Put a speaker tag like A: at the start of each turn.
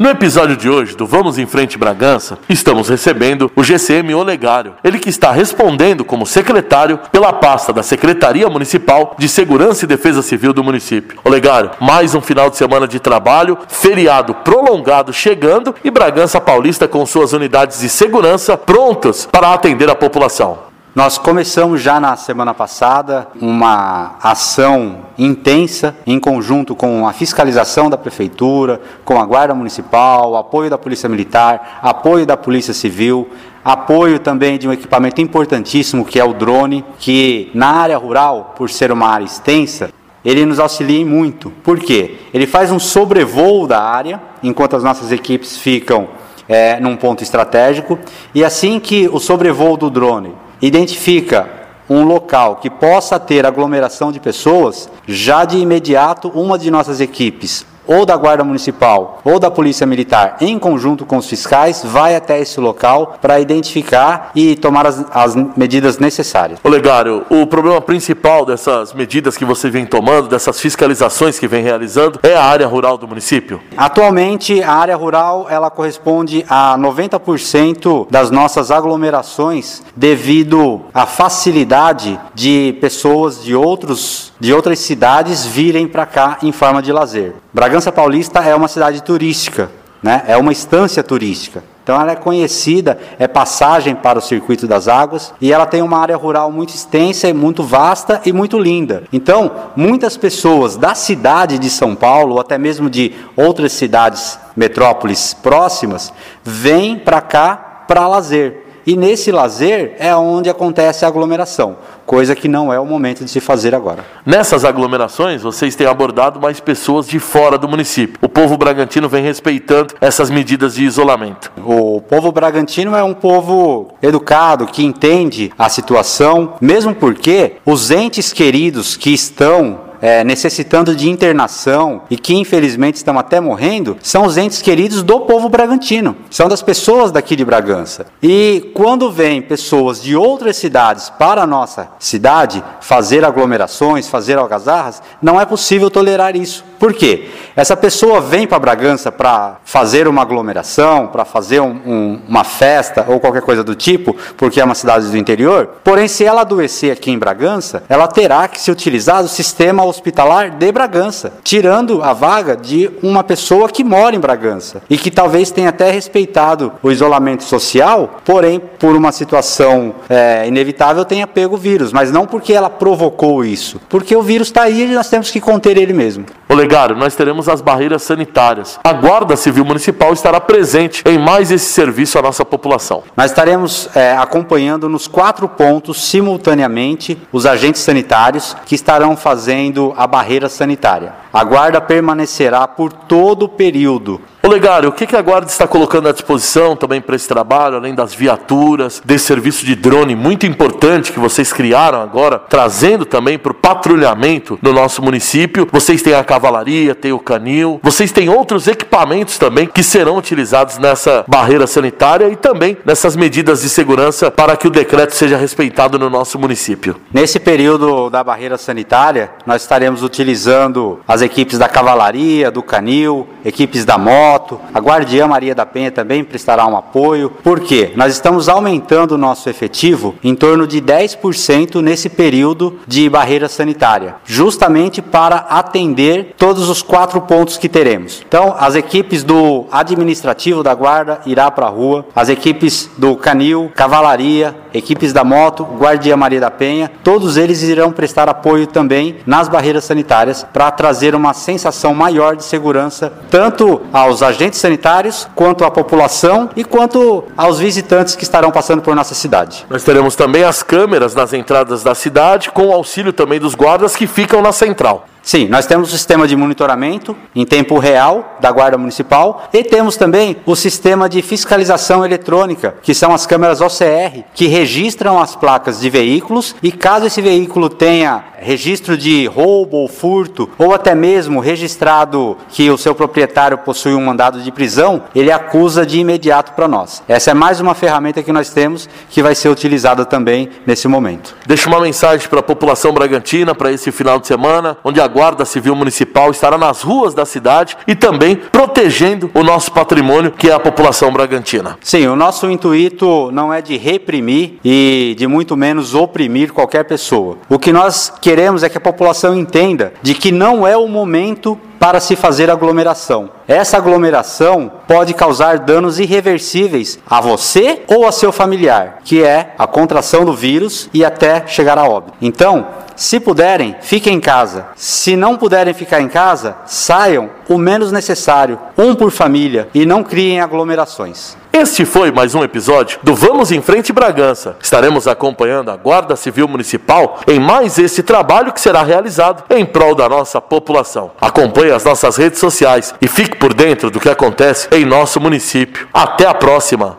A: No episódio de hoje do Vamos em Frente Bragança, estamos recebendo o GCM Olegário, ele que está respondendo como secretário pela pasta da Secretaria Municipal de Segurança e Defesa Civil do município. Olegário, mais um final de semana de trabalho, feriado prolongado chegando e Bragança Paulista com suas unidades de segurança prontas para atender a população.
B: Nós começamos já na semana passada uma ação intensa em conjunto com a fiscalização da prefeitura, com a Guarda Municipal, apoio da Polícia Militar, apoio da Polícia Civil, apoio também de um equipamento importantíssimo que é o drone, que na área rural, por ser uma área extensa, ele nos auxilia muito. Por quê? Ele faz um sobrevoo da área, enquanto as nossas equipes ficam é, num ponto estratégico, e assim que o sobrevoo do drone identifica um local que possa ter aglomeração de pessoas, já de imediato uma de nossas equipes ou da Guarda Municipal ou da Polícia Militar, em conjunto com os fiscais, vai até esse local para identificar e tomar as, as, medidas necessárias.
A: Olegário, o problema principal dessas medidas que você vem tomando, dessas fiscalizações que vem realizando, é a área rural do município?
B: Atualmente, a área rural ela corresponde a 90% das nossas aglomerações devido à facilidade de pessoas de outros de outras cidades virem para cá em forma de lazer. Bragança Paulista é uma cidade turística, né? é uma estância turística. Então ela é conhecida, é passagem para o circuito das águas e ela tem uma área rural muito extensa muito vasta e muito linda. Então, muitas pessoas da cidade de São Paulo, ou até mesmo de outras cidades, metrópoles próximas, vêm para cá para lazer. E nesse lazer é onde acontece a aglomeração, coisa que não é o momento de se fazer agora.
A: Nessas aglomerações, vocês têm abordado mais pessoas de fora do município. O povo bragantino vem respeitando essas medidas de isolamento.
B: O povo bragantino é um povo educado, que entende a situação, mesmo porque os entes queridos que estão é, necessitando de internação e que infelizmente estão até morrendo, são os entes queridos do povo bragantino, são das pessoas daqui de Bragança. E quando vêm pessoas de outras cidades para a nossa cidade fazer aglomerações, fazer algazarras, não é possível tolerar isso. Por quê? Essa pessoa vem para Bragança para fazer uma aglomeração, para fazer um, um, uma festa ou qualquer coisa do tipo, porque é uma cidade do interior. Porém, se ela adoecer aqui em Bragança, ela terá que se utilizar do sistema hospitalar de Bragança, tirando a vaga de uma pessoa que mora em Bragança e que talvez tenha até respeitado o isolamento social, porém, por uma situação é, inevitável, tenha pego o vírus, mas não porque ela provocou isso, porque o vírus está aí e nós temos que conter ele mesmo.
A: Olegário, nós teremos as barreiras sanitárias. A Guarda Civil Municipal estará presente em mais esse serviço à nossa população.
B: Nós estaremos é, acompanhando nos quatro pontos simultaneamente os agentes sanitários que estarão fazendo a barreira sanitária. A guarda permanecerá por todo o período
A: Olegário, o que a Guarda está colocando à disposição também para esse trabalho, além das viaturas, desse serviço de drone muito importante que vocês criaram agora, trazendo também para o patrulhamento no nosso município? Vocês têm a cavalaria, tem o canil, vocês têm outros equipamentos também que serão utilizados nessa barreira sanitária e também nessas medidas de segurança para que o decreto seja respeitado no nosso município.
B: Nesse período da barreira sanitária, nós estaremos utilizando as equipes da cavalaria, do canil, equipes da moto, A Guardiã Maria da Penha também prestará um apoio. Por quê? Nós estamos aumentando o nosso efetivo em torno de 10% nesse período de barreira sanitária, justamente para atender todos os quatro pontos que teremos. Então, as equipes do administrativo da Guarda irá para a rua, as equipes do Canil, Cavalaria, equipes da moto, Guardia Maria da Penha, todos eles irão prestar apoio também nas barreiras sanitárias para trazer uma sensação maior de segurança tanto aos agentes sanitários, quanto à população e quanto aos visitantes que estarão passando por nossa cidade.
A: Nós teremos também as câmeras nas entradas da cidade, com auxílio também dos guardas que ficam na central.
B: Sim, nós temos o sistema de monitoramento em tempo real da Guarda Municipal e temos também o sistema de fiscalização eletrônica, que são as câmeras OCR, que registram as placas de veículos e caso esse veículo tenha registro de roubo ou furto, ou até mesmo registrado que o seu proprietário possui um mandado de prisão, ele acusa de imediato para nós. Essa é mais uma ferramenta que nós temos que vai ser utilizada também nesse momento.
A: Deixa uma mensagem para a população bragantina para esse final de semana, onde a Guarda Civil Municipal estará nas ruas da cidade e também protegendo o nosso patrimônio, que é a população bragantina.
B: Sim, o nosso intuito não é de reprimir e de muito menos oprimir qualquer pessoa. O que nós queremos é que a população entenda de que não é o momento para se fazer aglomeração. Essa aglomeração pode causar danos irreversíveis a você ou a seu familiar, que é a contração do vírus e até chegar a óbito. Então, se puderem, fiquem em casa. Se não puderem ficar em casa, saiam o menos necessário, um por família, e não criem aglomerações.
A: Este foi mais um episódio do Vamos em Frente Bragança. Estaremos acompanhando a Guarda Civil Municipal em mais esse trabalho que será realizado em prol da nossa população. Acompanhe as nossas redes sociais e fique por dentro do que acontece em nosso município. Até a próxima!